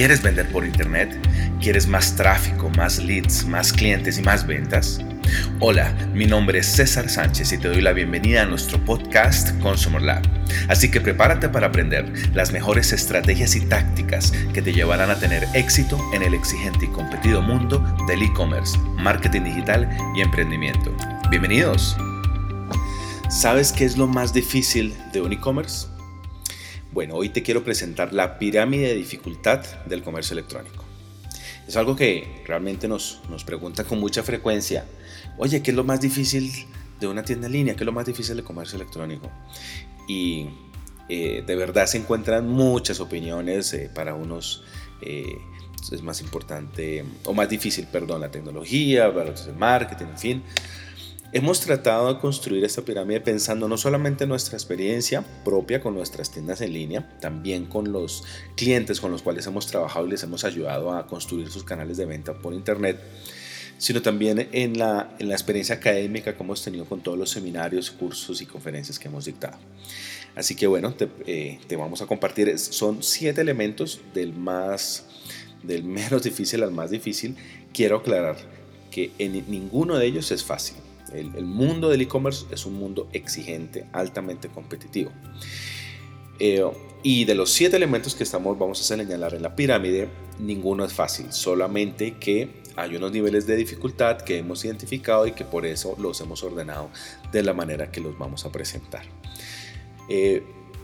¿Quieres vender por internet? ¿Quieres más tráfico, más leads, más clientes y más ventas? Hola, mi nombre es César Sánchez y te doy la bienvenida a nuestro podcast Consumer Lab. Así que prepárate para aprender las mejores estrategias y tácticas que te llevarán a tener éxito en el exigente y competido mundo del e-commerce, marketing digital y emprendimiento. Bienvenidos. ¿Sabes qué es lo más difícil de un e-commerce? Bueno, hoy te quiero presentar la pirámide de dificultad del comercio electrónico. Es algo que realmente nos, nos pregunta con mucha frecuencia. Oye, ¿qué es lo más difícil de una tienda en línea? ¿Qué es lo más difícil del comercio electrónico? Y eh, de verdad se encuentran muchas opiniones. Eh, para unos eh, es más importante, o más difícil, perdón, la tecnología, para otros el marketing, en fin. Hemos tratado de construir esta pirámide pensando no solamente en nuestra experiencia propia con nuestras tiendas en línea, también con los clientes con los cuales hemos trabajado y les hemos ayudado a construir sus canales de venta por internet, sino también en la, en la experiencia académica que hemos tenido con todos los seminarios, cursos y conferencias que hemos dictado. Así que bueno, te, eh, te vamos a compartir, son siete elementos del más, del menos difícil al más difícil. Quiero aclarar que en ninguno de ellos es fácil el, mundo del e-commerce es un mundo exigente, altamente competitivo. Eh, y de los siete elementos que estamos, vamos a señalar en la pirámide, ninguno es fácil, solamente que hay unos niveles de dificultad que hemos identificado y que por eso los hemos ordenado de la manera que los vamos a presentar. Eh,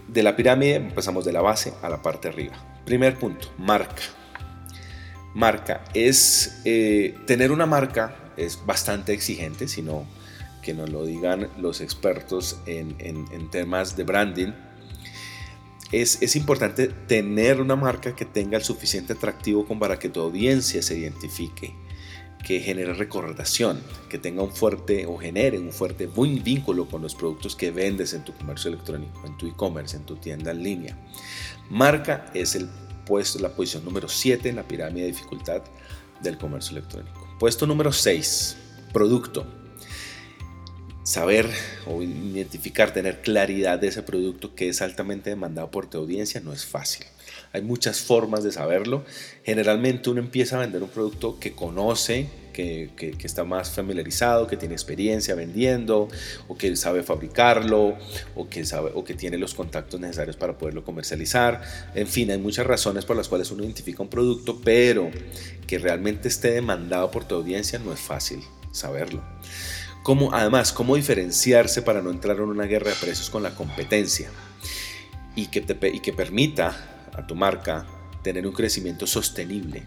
de la pirámide empezamos de la base a la parte arriba. Primer punto, marca. Marca es eh, tener una marca es bastante exigente, sino que nos lo digan los expertos en, temas de branding. Es, es, importante tener una marca que tenga el suficiente atractivo como para que tu audiencia se identifique, que genere recordación, que tenga un fuerte o genere un fuerte buen vínculo con los productos que vendes en tu comercio electrónico, en tu e-commerce, en tu tienda en línea. Marca es el puesto, la posición número 7 en la pirámide de dificultad del comercio electrónico. Puesto número 6, producto. Saber o identificar, tener claridad de ese producto que es altamente demandado por tu audiencia no es fácil. Hay muchas formas de saberlo. Generalmente uno empieza a vender un producto que conoce, que, está más familiarizado, que tiene experiencia vendiendo, o que sabe fabricarlo, o que, sabe, o que tiene los contactos necesarios para poderlo comercializar. En fin, hay muchas razones por las cuales uno identifica un producto, pero que realmente esté demandado por tu audiencia no es fácil saberlo. Cómo, además, cómo diferenciarse para no entrar en una guerra de precios con la competencia y que, te, y que permita a tu marca tener un crecimiento sostenible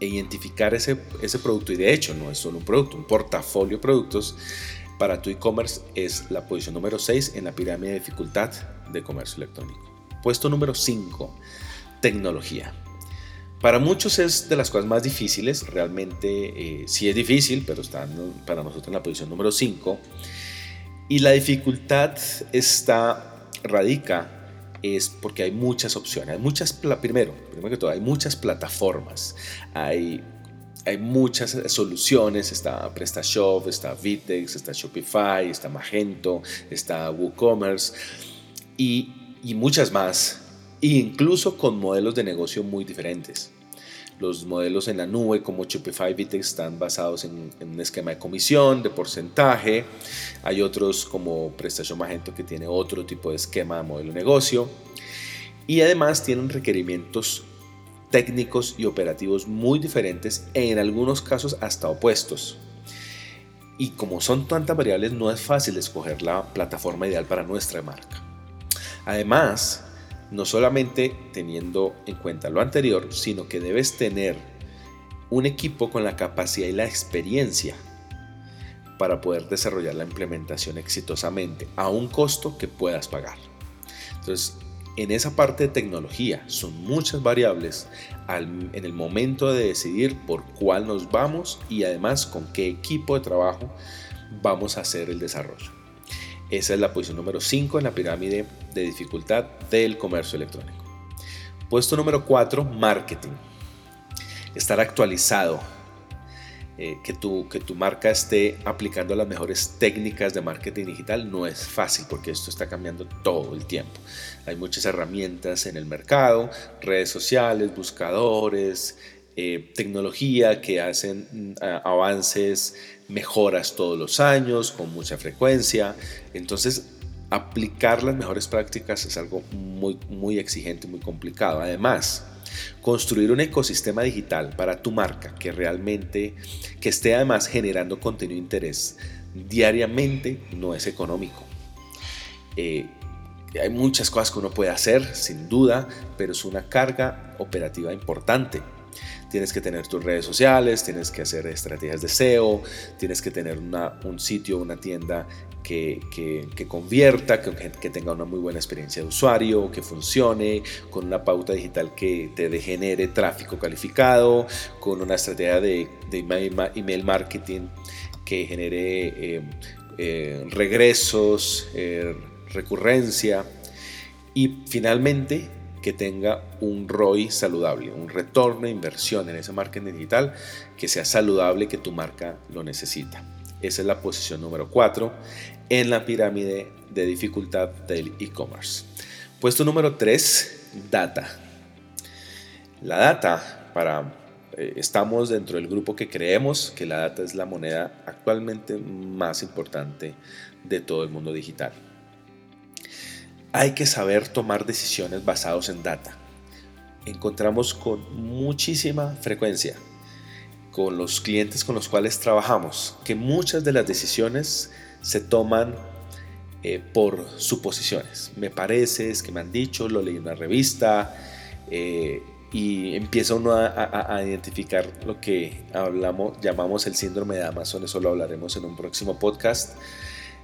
e identificar ese, ese producto. Y de hecho, no es solo un producto, un portafolio de productos para tu e-commerce es la posición número 6 en la pirámide de dificultad de comercio electrónico. Puesto número 5, tecnología. Para muchos es de las cosas más difíciles, realmente eh, sí es difícil, pero está para nosotros en la posición número 5. Y la dificultad está, radica es porque hay muchas opciones. Hay muchas, primero, primero que todo, hay muchas plataformas. Hay, hay muchas soluciones. Está PrestaShop, está Vitex, está Shopify, está Magento, está WooCommerce y, y muchas más. E incluso con modelos de negocio muy diferentes. Los modelos en la nube como Shopify Vitex están basados en, un esquema de comisión, de porcentaje. Hay otros como PrestaShop Magento que tiene otro tipo de esquema de modelo de negocio. Y además tienen requerimientos técnicos y operativos muy diferentes en algunos casos hasta opuestos. Y como son tantas variables, no es fácil escoger la plataforma ideal para nuestra marca. Además, no solamente teniendo en cuenta lo anterior, sino que debes tener un equipo con la capacidad y la experiencia para poder desarrollar la implementación exitosamente a un costo que puedas pagar. Entonces, en esa parte de tecnología son muchas variables en el momento de decidir por cuál nos vamos y además con qué equipo de trabajo vamos a hacer el desarrollo. Esa es la posición número 5 en la pirámide de dificultad del comercio electrónico. Puesto número 4, marketing. Estar actualizado. eh, que, tu, que tu marca esté aplicando las mejores técnicas de marketing digital no es fácil porque esto está cambiando todo el tiempo. Hay muchas herramientas en el mercado, redes sociales, buscadores, eh, tecnología que hacen mm, avances, mejoras todos los años con mucha frecuencia. Entonces, aplicar las mejores prácticas es algo muy, muy exigente, muy complicado. Además, construir un ecosistema digital para tu marca que realmente, que esté además generando contenido de interés diariamente, no es económico. Eh, hay muchas cosas que uno puede hacer, sin duda, pero es una carga operativa importante. Tienes que tener tus redes sociales, tienes que hacer estrategias de SEO, tienes que tener un sitio, una tienda que, convierta, que, que, tenga una muy buena experiencia de usuario, que funcione, con una pauta digital que te genere tráfico calificado, con una estrategia de, email marketing que genere eh, eh, regresos, eh, recurrencia. Y finalmente que tenga un ROI saludable, un retorno de inversión en ese marketing digital que sea saludable, que tu marca lo necesita. Esa es la posición número 4 en la pirámide de dificultad del e-commerce. Puesto número 3, data. La data, para, eh, estamos dentro del grupo que creemos que la data es la moneda actualmente más importante de todo el mundo digital hay que saber tomar decisiones basadas en data. Encontramos con muchísima frecuencia con los clientes con los cuales trabajamos que muchas de las decisiones se toman eh, por suposiciones. Me parece, es que me han dicho, lo leí en una revista eh, y empieza uno a, identificar lo que hablamos, llamamos el síndrome de Amazon, eso lo hablaremos en un próximo podcast.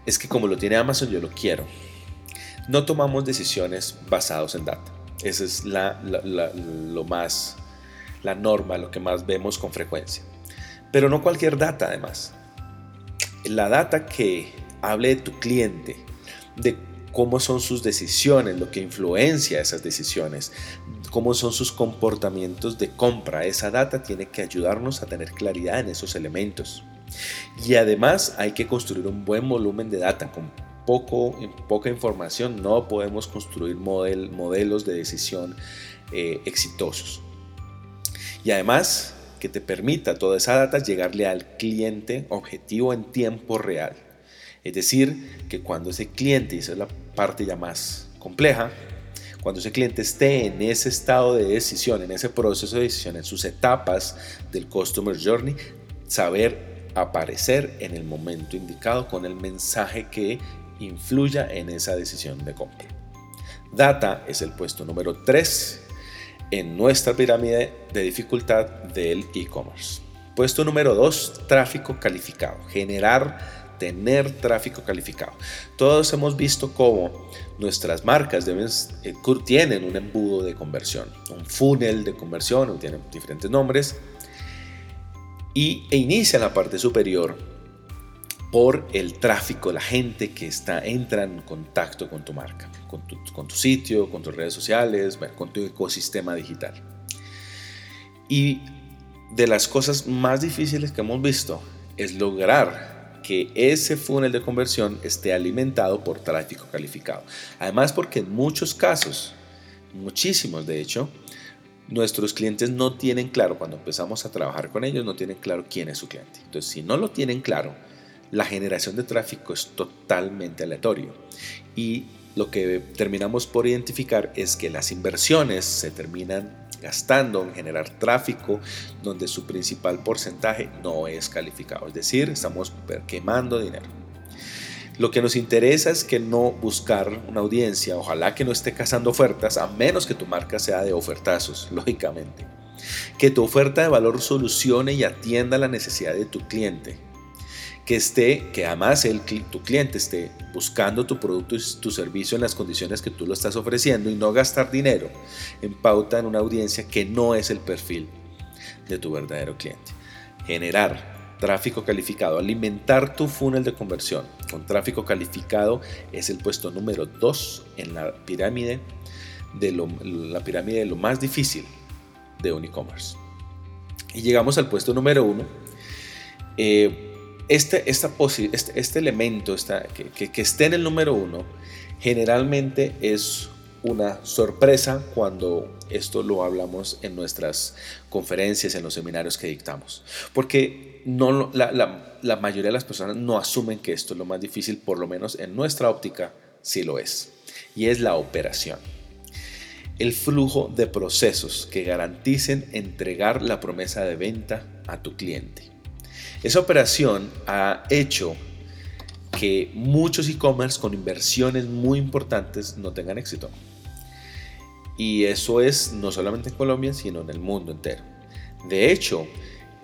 Es que como lo tiene Amazon, yo lo quiero no tomamos decisiones basadas en data. Esa es la, lo más, la norma, lo que más vemos con frecuencia. Pero no cualquier data además. La data que hable de tu cliente, de cómo son sus decisiones, lo que influencia esas decisiones, cómo son sus comportamientos de compra. Esa data tiene que ayudarnos a tener claridad en esos elementos. Y además hay que construir un buen volumen de data poco, poca información no podemos construir modelos de decisión eh, exitosos. Y además que te permita toda esa data llegarle al cliente objetivo en tiempo real. Es decir, que cuando ese cliente, y esa es la parte ya más compleja, cuando ese cliente esté en ese estado de decisión, en ese proceso de decisión, en sus etapas del Customer Journey, saber aparecer en el momento indicado con el mensaje que influya en esa decisión de compra. Data es el puesto número 3 en nuestra pirámide de dificultad del e-commerce. Puesto número 2, tráfico calificado. Generar, tener tráfico calificado. Todos hemos visto cómo nuestras marcas deben, eh, tienen un embudo de conversión, un funnel de conversión, tienen diferentes nombres, y, e inicia en la parte superior por el tráfico, la gente que está, entra en contacto con tu marca, con tu, con tu sitio, con tus redes sociales, con tu ecosistema digital. Y de las cosas más difíciles que hemos visto es lograr que ese funnel de conversión esté alimentado por tráfico calificado. Además porque en muchos casos, muchísimos de hecho, nuestros clientes no tienen claro, cuando empezamos a trabajar con ellos, no tienen claro quién es su cliente. Entonces, si no lo tienen claro, la generación de tráfico es totalmente aleatorio. Y lo que terminamos por identificar es que las inversiones se terminan gastando en generar tráfico donde su principal porcentaje no es calificado. Es decir, estamos quemando dinero. Lo que nos interesa es que no buscar una audiencia, ojalá que no esté cazando ofertas, a menos que tu marca sea de ofertazos, lógicamente. Que tu oferta de valor solucione y atienda la necesidad de tu cliente que esté, que además el, tu cliente esté buscando tu producto y tu servicio en las condiciones que tú lo estás ofreciendo y no gastar dinero en pauta en una audiencia que no es el perfil de tu verdadero cliente. Generar tráfico calificado, alimentar tu funnel de conversión con tráfico calificado es el puesto número 2 en la pirámide de lo, la pirámide de lo más difícil de un e-commerce. Y llegamos al puesto número 1 eh, este, este, este, elemento que, que esté en el número uno generalmente es una sorpresa cuando esto lo hablamos en nuestras conferencias, en los seminarios que dictamos. Porque no, la, la, mayoría de las personas no asumen que esto es lo más difícil, por lo menos en nuestra óptica sí lo es. Y es la operación. El flujo de procesos que garanticen entregar la promesa de venta a tu cliente. Esa operación ha hecho que muchos e-commerce con inversiones muy importantes no tengan éxito. Y eso es no solamente en Colombia, sino en el mundo entero. De hecho,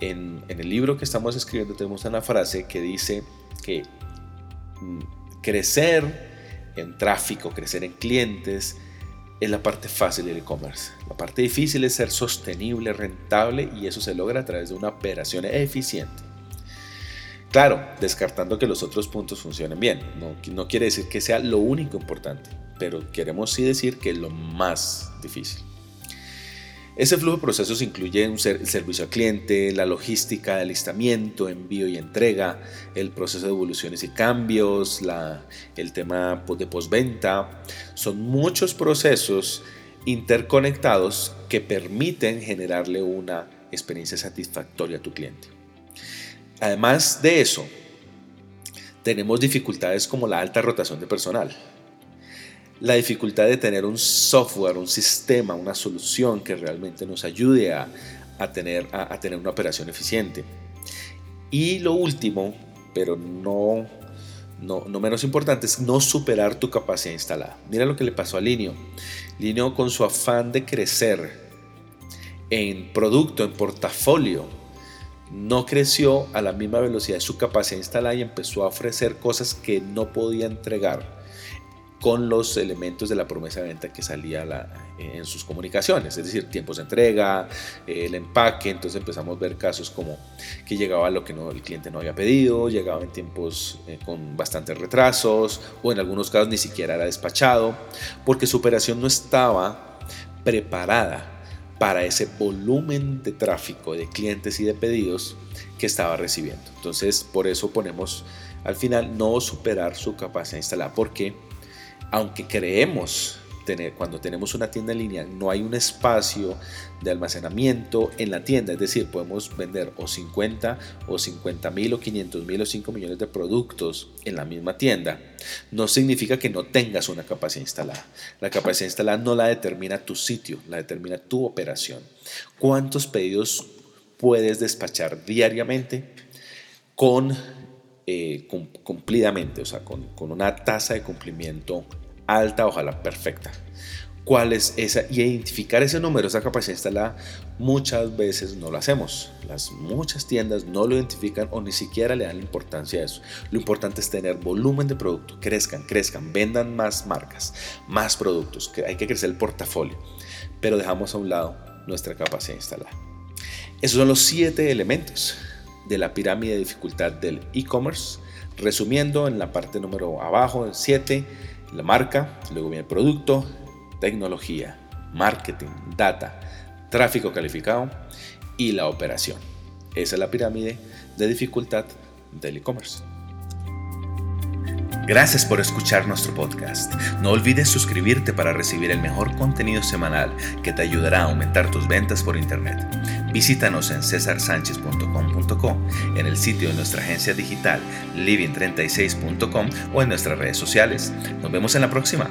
en, el libro que estamos escribiendo tenemos una frase que dice que mm, crecer en tráfico, crecer en clientes, es la parte fácil del e-commerce. La parte difícil es ser sostenible, rentable y eso se logra a través de una operación eficiente. Claro, descartando que los otros puntos funcionen bien. No, quiere decir que sea lo único importante pero queremos sí decir que es lo más difícil. Ese flujo de procesos incluye el servicio al cliente, la logística de alistamiento, envío y entrega, el proceso de evoluciones y cambios, el tema de postventa. Son muchos procesos interconectados que permiten generarle una experiencia satisfactoria a tu cliente. Además de eso, tenemos dificultades como la alta rotación de personal la dificultad de tener un software, un sistema, una solución que realmente nos ayude a, tener, una operación eficiente. Y lo último, pero no, no, no, menos importante, es no superar tu capacidad instalada. Mira lo que le pasó a Linio. Linio con su afán de crecer en producto, en portafolio, no creció a la misma velocidad de su capacidad instalada y empezó a ofrecer cosas que no podía entregar con los elementos de la promesa de venta que salía en sus comunicaciones, es decir, tiempos de entrega, el empaque, entonces empezamos a ver casos como que llegaba lo que no, el cliente no había pedido, llegaba en tiempos eh, con bastantes retrasos o en algunos casos ni siquiera era despachado, porque su operación no estaba preparada para ese volumen de tráfico de clientes y de pedidos que estaba recibiendo. Entonces, por eso ponemos al final no superar su capacidad instalada, porque aunque creemos cuando tenemos una tienda en línea, no hay un espacio de almacenamiento en la tienda, es decir, podemos vender o 50 o 50 mil o 500 mil o 5 millones de productos en la misma tienda, no significa que no tengas una capacidad instalada. La capacidad instalada no la determina tu sitio, la determina tu operación. ¿Cuántos pedidos puedes despachar diariamente con eh, cumplidamente, o sea, con, una tasa de cumplimiento alta, ojalá perfecta. ¿Cuál es esa? Y identificar ese número, esa capacidad instalada, muchas veces no lo hacemos. Las muchas tiendas no lo identifican o ni siquiera le dan importancia a eso. Lo importante es tener volumen de producto, crezcan, crezcan, vendan más marcas, más productos, hay que crecer el portafolio, pero dejamos a un lado nuestra capacidad instalada. Esos son los siete elementos de la pirámide de dificultad del e-commerce. Resumiendo, en la parte número abajo, 7, la marca, luego viene el producto, tecnología, marketing, data, tráfico calificado y la operación. Esa es la pirámide de dificultad del e-commerce. Gracias por escuchar nuestro podcast. No olvides suscribirte para recibir el mejor contenido semanal que te ayudará a aumentar tus ventas por Internet. Visítanos en en el sitio de nuestra agencia digital living36.com o en nuestras redes sociales. Nos vemos en la próxima.